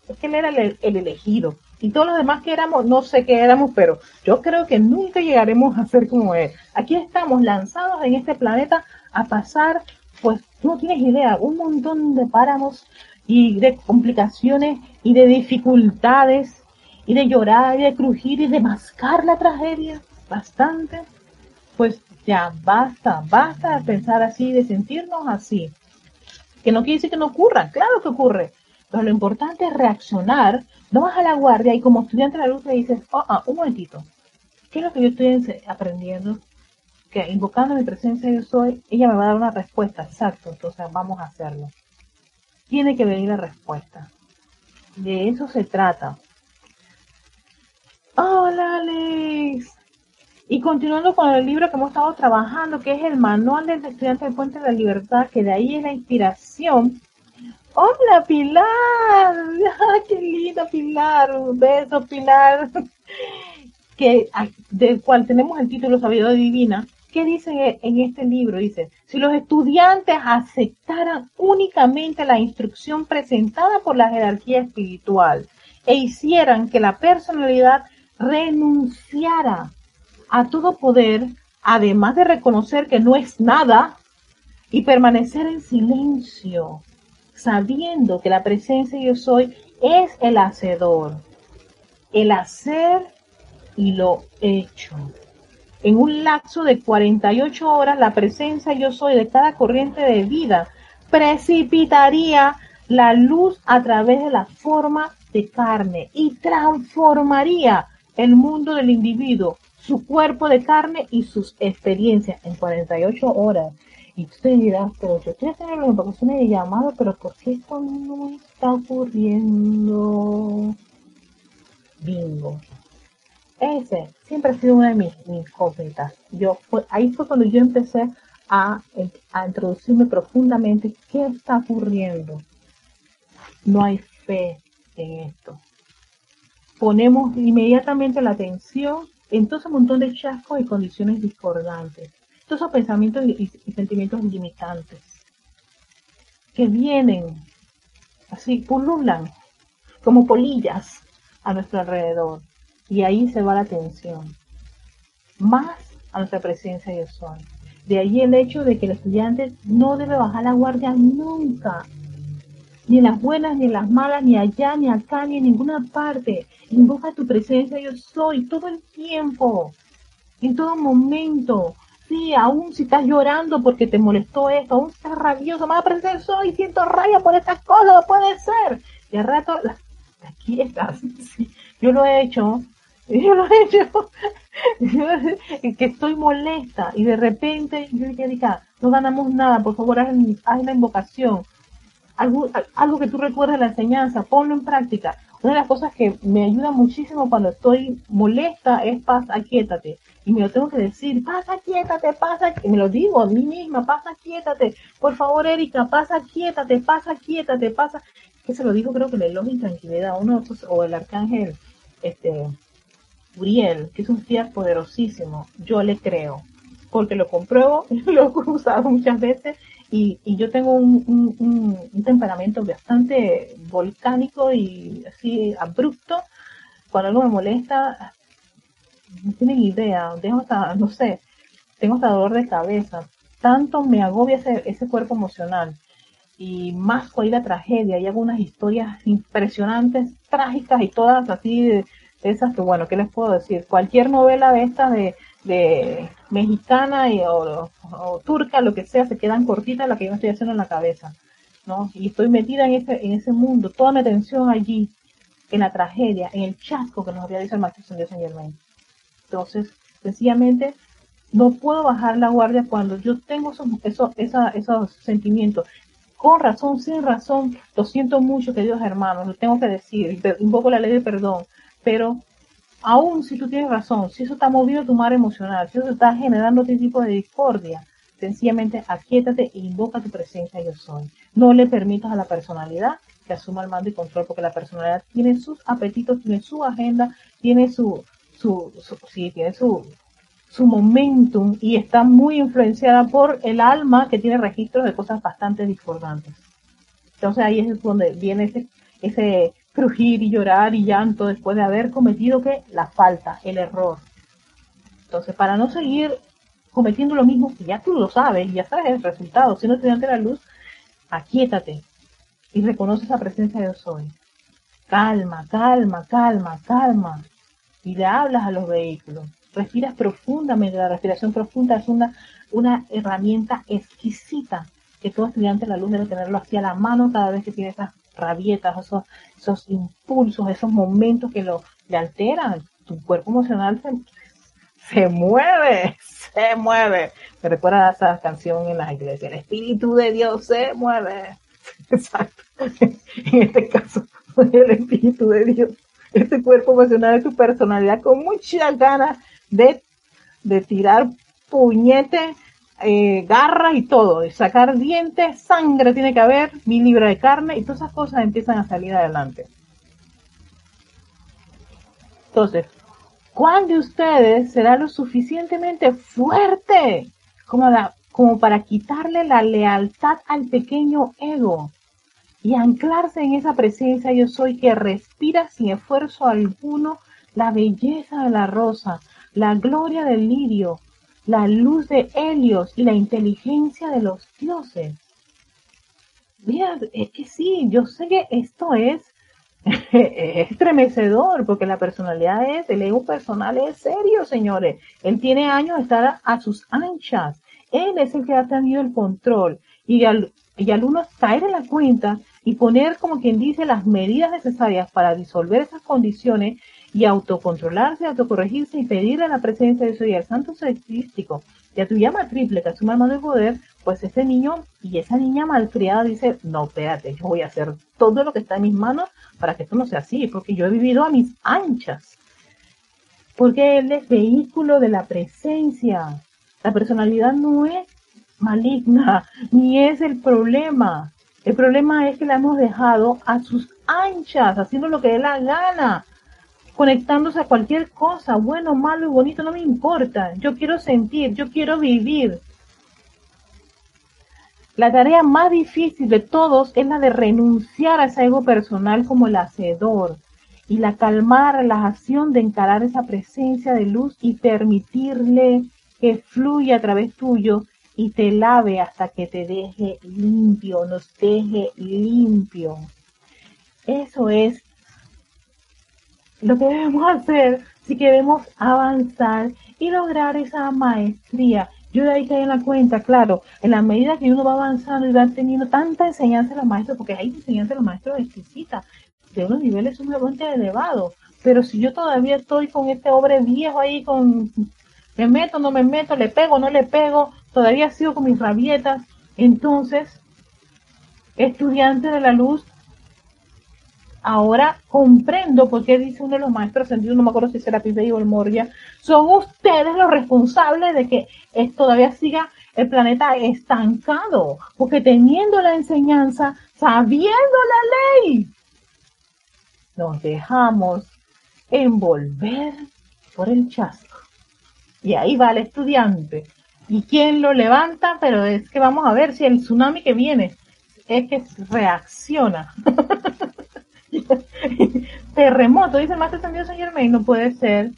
es que él era el, elegido. Y todos los demás que éramos, no sé qué éramos, pero yo creo que nunca llegaremos a ser como él. Aquí estamos lanzados en este planeta a pasar, pues no tienes idea, un montón de páramos y de complicaciones y de dificultades y de llorar y de crujir y de mascar la tragedia bastante, pues ya basta, basta de pensar así, de sentirnos así. Que no quiere decir que no ocurra, claro que ocurre, pero lo importante es reaccionar, no vas a la guardia y como estudiante de la luz le dices, oh, ah, un momentito, ¿qué es lo que yo estoy aprendiendo? Que invocando mi presencia yo soy, ella me va a dar una respuesta, exacto, entonces vamos a hacerlo. Tiene que venir la respuesta. De eso se trata. Hola Alex. Y continuando con el libro que hemos estado trabajando, que es el Manual del Estudiante del Puente de la Libertad, que de ahí es la inspiración. Hola Pilar, *laughs* qué lindo Pilar, un beso Pilar, *laughs* que, del cual tenemos el título Sabiduría Divina. ¿Qué dice en este libro? Dice, si los estudiantes aceptaran únicamente la instrucción presentada por la jerarquía espiritual e hicieran que la personalidad renunciara a todo poder, además de reconocer que no es nada y permanecer en silencio, sabiendo que la presencia yo soy es el hacedor, el hacer y lo hecho. en un lapso de 48 horas la presencia yo soy de cada corriente de vida precipitaría la luz a través de la forma de carne y transformaría el mundo del individuo, su cuerpo de carne y sus experiencias en 48 horas. Te dirás, pero yo estoy haciendo las invocaciones de llamado, pero ¿por qué esto no está ocurriendo? Bingo. Ese siempre ha sido una de mis incógnitas. Yo, ahí fue cuando yo empecé a, a introducirme profundamente qué está ocurriendo. No hay fe en esto. Ponemos inmediatamente la atención en todo ese montón de chascos y condiciones discordantes esos pensamientos y, sentimientos limitantes que vienen así, pululan como polillas a nuestro alrededor. Y ahí se va la atención. Más a nuestra presencia de sol. De ahí el hecho de que el estudiante no debe bajar la guardia nunca. Ni en las buenas, ni en las malas, ni allá, ni acá, ni en ninguna parte. Invoca tu presencia, yo soy, todo el tiempo, en todo momento aún si estás llorando porque te molestó esto, aún estás rabioso, me va a aparecer soy, siento rabia por estas cosas, no puede ser. Y al rato, aquí estás. *laughs* yo lo he hecho, *laughs* yo lo he hecho, *laughs* que estoy molesta y de repente yo diga, no ganamos nada, por favor haz, haz la invocación. Algo, algo que tú recuerdes de la enseñanza, ponlo en práctica. Una de las cosas que me ayuda muchísimo cuando estoy molesta es paz, aquíétate. Y me lo tengo que decir, pasa, quietate, pasa, y me lo digo a mí misma, pasa, quietate. Por favor, Erika, pasa, quietate, pasa, quietate, pasa. Que se lo dijo creo que el elogio tranquilidad, uno, o el arcángel, este, Uriel, que es un fiat poderosísimo. Yo le creo, porque lo compruebo, *laughs* lo he usado muchas veces y, yo tengo un, temperamento bastante volcánico y así abrupto. Cuando algo me molesta, no tienen idea, tengo hasta, no sé, tengo hasta dolor de cabeza. Tanto me agobia ese, ese cuerpo emocional. Y más con la tragedia, hay algunas historias impresionantes, trágicas y todas así de, esas que, bueno, ¿qué les puedo decir? Cualquier novela de estas de, de mexicana y, o, turca, lo que sea, se quedan cortitas la que yo estoy haciendo en la cabeza, ¿no? Y estoy metida en ese, en ese mundo, toda mi atención allí, en la tragedia, en el chasco que nos había dicho el Maestro Dios Saint Germain. Entonces, sencillamente, no puedo bajar la guardia cuando yo tengo esos, esos sentimientos. Con razón, sin razón, lo siento mucho, queridos hermanos, lo tengo que decir, invoco la ley de perdón, pero aún si tú tienes razón, si eso está moviendo tu mar emocional, si eso está generando este tipo de discordia, sencillamente aquíétate e invoca tu presencia yo soy. No le permitas a la personalidad que asuma el mando y control, porque la personalidad tiene sus apetitos, tiene su agenda, tiene su, su, sí, tiene su, su momentum y está muy influenciada por el alma que tiene registros de cosas bastante discordantes. Entonces ahí es donde viene ese, ese crujir y llorar y llanto después de haber cometido que la falta, el error. Entonces, para no seguir cometiendo lo mismo, que ya tú lo sabes, ya sabes el resultado, si no te la luz, aquíétate y reconoce esa presencia de soy. Calma, calma, calma, calma. Y le hablas a los vehículos. Respiras profundamente. La respiración profunda es una, una herramienta exquisita que todo estudiante de la luz debe tenerlo así a la mano cada vez que tiene esas rabietas, esos, esos impulsos, esos momentos que lo alteran. Tu cuerpo emocional se, mueve, *laughs* se mueve. Me recuerda esa canción en las iglesias, el Espíritu de Dios se mueve. *laughs* Exacto. En este caso, *laughs* el Espíritu de Dios, este cuerpo emocional de tu personalidad con muchas ganas de, de tirar puñete eh, garras y todo, sacar dientes, sangre tiene que haber, mil libras de carne y todas esas cosas empiezan a salir adelante. Entonces, ¿cuál de ustedes será lo suficientemente fuerte como, como para quitarle la lealtad al pequeño ego y anclarse en esa presencia yo soy que respira sin esfuerzo alguno la belleza de la rosa, la gloria del lirio, la luz de Helios y la inteligencia de los dioses. Mira, es que sí, yo sé que esto es *laughs* es estremecedor porque la personalidad es, el ego personal es serio, señores. Él tiene años de estar a, sus anchas. Él es el que ha tenido el control. Y al, y al uno caer en la cuenta y poner, como quien dice, las medidas necesarias para disolver esas condiciones y autocontrolarse, autocorregirse y pedirle la presencia de Dios y al Santo Crístico y a tu llama triple que asume el mando de poder, pues ese niño y esa niña malcriada dice, no, espérate, yo voy a hacer todo lo que está en mis manos para que esto no sea así, porque yo he vivido a mis anchas. Porque él es vehículo de la presencia. La personalidad no es maligna, ni es el problema. El problema es que la hemos dejado a sus anchas, haciendo lo que dé la gana, conectándose a cualquier cosa, bueno, malo y bonito, no me importa. Yo quiero sentir, yo quiero vivir. La tarea más difícil de todos es la de renunciar a ese ego personal como el hacedor y la calmada relajación de encarar esa presencia de luz y permitirle que fluya a través tuyo y te lave hasta que te deje limpio, nos deje limpio. Eso es lo que debemos hacer si queremos avanzar y lograr esa maestría. Yo de ahí caí en la cuenta, claro, en la medida que uno va avanzando y va teniendo tanta enseñanza de los maestros, porque hay enseñanza de los maestros exquisita, de unos niveles sumamente elevados. Pero si yo todavía estoy con este hombre viejo ahí, con me meto, no me meto, le pego, no le pego, todavía sigo con mis rabietas, entonces, estudiante de la luz, ahora comprendo por qué dice uno de los maestros sentidos, no me acuerdo si será Pibey o el Moria, son ustedes los responsables de que todavía siga el planeta estancado, porque teniendo la enseñanza, sabiendo la ley, nos dejamos envolver por el chasco. Y ahí va el estudiante. ¿Y quién lo levanta? Pero es que vamos a ver si el tsunami que viene es que reacciona. *laughs* *laughs* Terremoto, dice el maestro ascendido Señor Germain, no puede ser.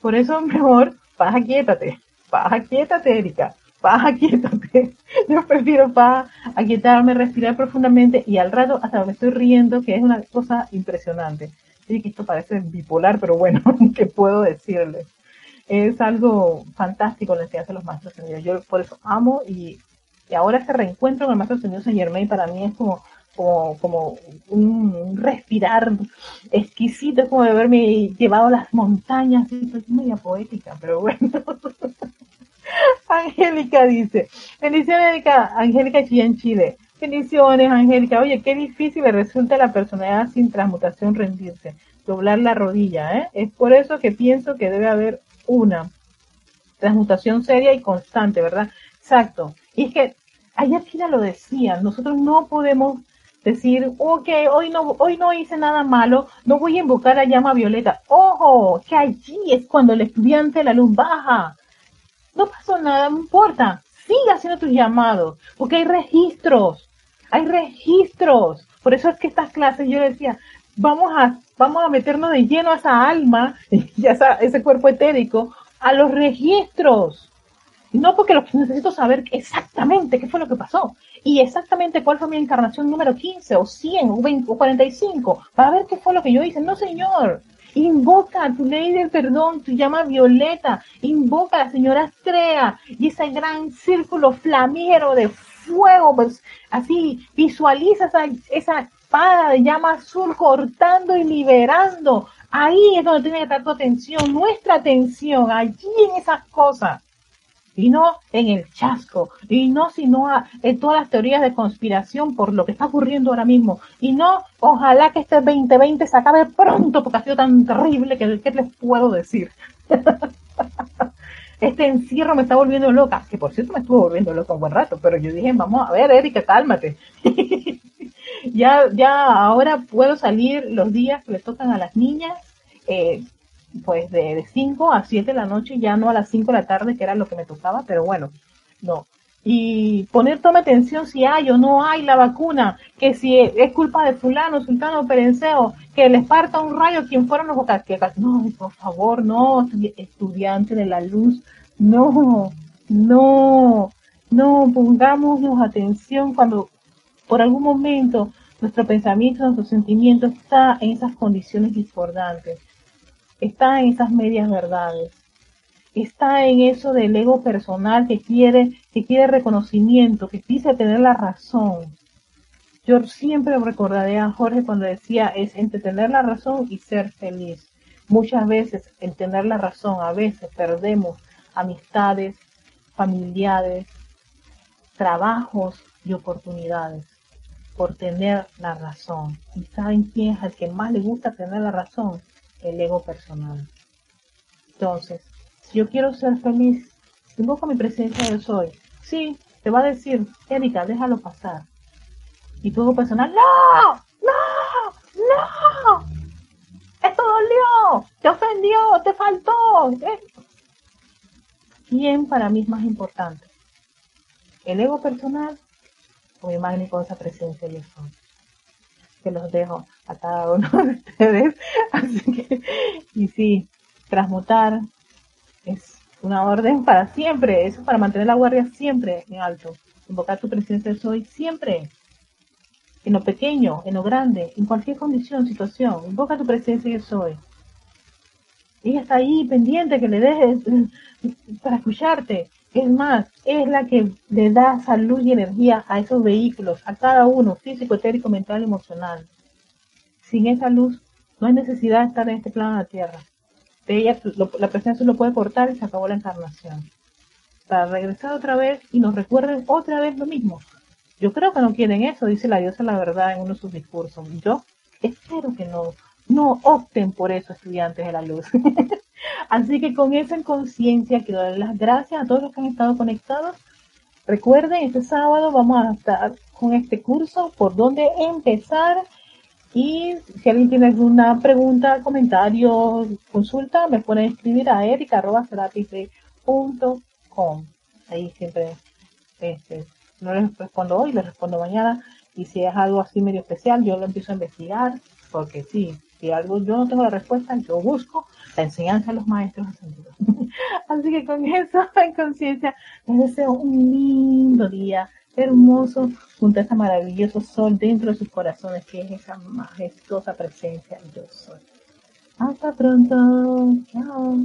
Por eso mejor, baja quiétate, baja quiétate, Erika, baja *laughs* quiétate. Yo prefiero baja aquietarme, respirar profundamente y al rato hasta me estoy riendo, que es una cosa impresionante. Sí, que esto parece bipolar, pero bueno, *laughs* ¿qué puedo decirles? Es algo fantástico lo que hacen los maestros ascendidos. Yo por eso amo y, y ahora este reencuentro con el maestro ascendido Señor Germain para mí es como como, un respirar exquisito, es como de haberme llevado las montañas, es media poética, pero bueno. *laughs* Angélica dice, bendiciones Angélica en Chile. Bendiciones, Angélica. Oye, qué difícil le resulta la personalidad sin transmutación rendirse, doblar la rodilla, ¿eh? Es por eso que pienso que debe haber una transmutación seria y constante, ¿verdad? Exacto. Y es que ayer Kira lo decía, nosotros no podemos decir, ok, hoy no, hoy no hice nada malo, no voy a invocar a llama violeta. Ojo, que allí es cuando el estudiante la luz baja. No pasó nada, no importa. Siga haciendo tus llamados, porque hay registros, hay registros. Por eso es que estas clases yo decía, vamos a, vamos a meternos de lleno a esa alma *laughs* y a ese cuerpo etérico, a los registros. No porque lo necesito saber exactamente qué fue lo que pasó, y exactamente cuál fue mi encarnación número 15 o 100 o, 20, o 45 para ver qué fue lo que yo hice. No, señor. Invoca tu ley del perdón, tu llama violeta, invoca a la señora Astrea y ese gran círculo flamígero de fuego, pues así visualiza esa, esa espada de llama azul cortando y liberando. Ahí es donde tiene que estar tu atención, nuestra atención, allí en esas cosas y no en el chasco, y no sino en todas las teorías de conspiración por lo que está ocurriendo ahora mismo, y no, ojalá que este 2020 se acabe pronto porque ha sido tan terrible que ¿qué les puedo decir? *laughs* este encierro me está volviendo loca, que por cierto me estuvo volviendo loca un buen rato, pero yo dije, vamos a ver, Erika, cálmate. *laughs* ya, ya ahora puedo salir los días que les tocan a las niñas, eh, pues de 5 a 7 de la noche, ya no a las 5 de la tarde, que era lo que me tocaba, pero bueno, no. Y poner toma atención si hay o no hay la vacuna, que si es culpa de fulano, sultano, perenceo, que les parta un rayo quien fueron los que No, por favor, no, estudiante de la luz, no, no, no, pongámonos atención cuando por algún momento nuestro pensamiento, nuestro sentimiento está en esas condiciones discordantes, está en esas medias verdades, está en eso del ego personal que quiere, que quiere reconocimiento, que quise tener la razón. Yo siempre recordaré a Jorge cuando decía es entre tener la razón y ser feliz. Muchas veces en tener la razón, a veces perdemos amistades, familiares, trabajos y oportunidades por tener la razón. ¿Y saben quién es el que más le gusta tener la razón? El ego personal. Entonces, si yo quiero ser feliz, invoco mi presencia yo soy. Sí, te va a decir, Erika, déjalo pasar. Y tu ego personal, no, no, no. Esto dolió, te ofendió, te faltó. ¿Quién para mí es más importante? ¿El ego personal mi magnífica presencia yo soy. Que los dejo a cada uno *laughs* de ustedes. Así que, y sí, transmutar es una orden para siempre. Eso es para mantener la guardia siempre en alto. Invocar tu presencia soy siempre. En lo pequeño, en lo grande, en cualquier condición, situación. Invoca tu presencia yo soy. Ella está ahí pendiente que le dejes *laughs* para escucharte. Es más, es la que le da salud y energía a esos vehículos, a cada uno, físico, etérico, mental, emocional. Sin esa luz, no hay necesidad de estar en este plano de la Tierra. De ella, la presencia lo puede cortar y se acabó la encarnación. Para regresar otra vez y nos recuerden otra vez lo mismo. Yo creo que no quieren eso, dice la diosa la verdad en uno de sus discursos. Yo espero que no, no opten por eso, estudiantes de la luz. *laughs* Así que con esa conciencia quiero dar las gracias a todos los que han estado conectados. Recuerden, este sábado vamos a estar con este curso, por dónde empezar. Y si alguien tiene alguna pregunta, comentario, consulta, me pueden escribir a erica.com. Ahí siempre este, no les respondo hoy, les respondo mañana. Y si es algo así medio especial, yo lo empiezo a investigar, porque sí, si algo yo no tengo la respuesta, yo busco la enseñanza de los maestros ascendidos. *laughs* Así que con eso *laughs* en conciencia, les deseo un lindo día, hermoso, junto a ese maravilloso sol dentro de sus corazones, que es esa majestuosa presencia yo soy. Hasta pronto. Chao.